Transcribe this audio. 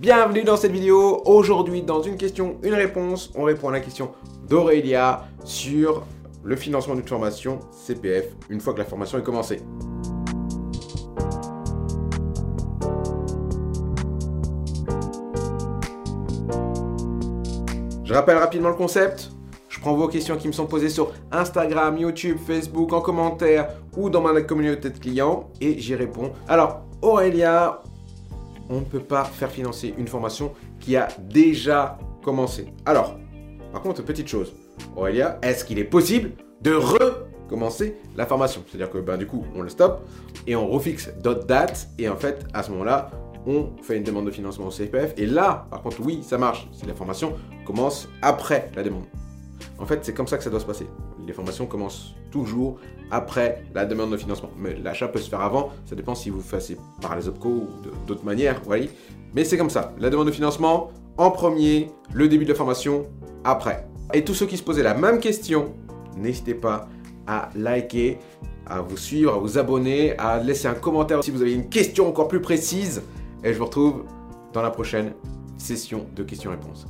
Bienvenue dans cette vidéo. Aujourd'hui, dans une question, une réponse, on répond à la question d'Aurélia sur le financement d'une formation CPF une fois que la formation est commencée. Je rappelle rapidement le concept. Je prends vos questions qui me sont posées sur Instagram, YouTube, Facebook, en commentaire ou dans ma communauté de clients et j'y réponds. Alors, Aurélia, on ne peut pas faire financer une formation qui a déjà commencé. Alors, par contre, petite chose, Aurélia, est-ce qu'il est possible de recommencer la formation? C'est-à-dire que ben, du coup, on le stoppe et on refixe d'autres dates et en fait, à ce moment-là, on fait une demande de financement au CPF et là, par contre, oui, ça marche si la formation commence après la demande. En fait, c'est comme ça que ça doit se passer. Les formations commencent toujours après la demande de financement. Mais l'achat peut se faire avant, ça dépend si vous faites par les OPCO ou d'autres manières, voyez. Mais c'est comme ça. La demande de financement en premier, le début de la formation après. Et tous ceux qui se posaient la même question, n'hésitez pas à liker, à vous suivre, à vous abonner, à laisser un commentaire si vous avez une question encore plus précise. Et je vous retrouve dans la prochaine session de questions-réponses.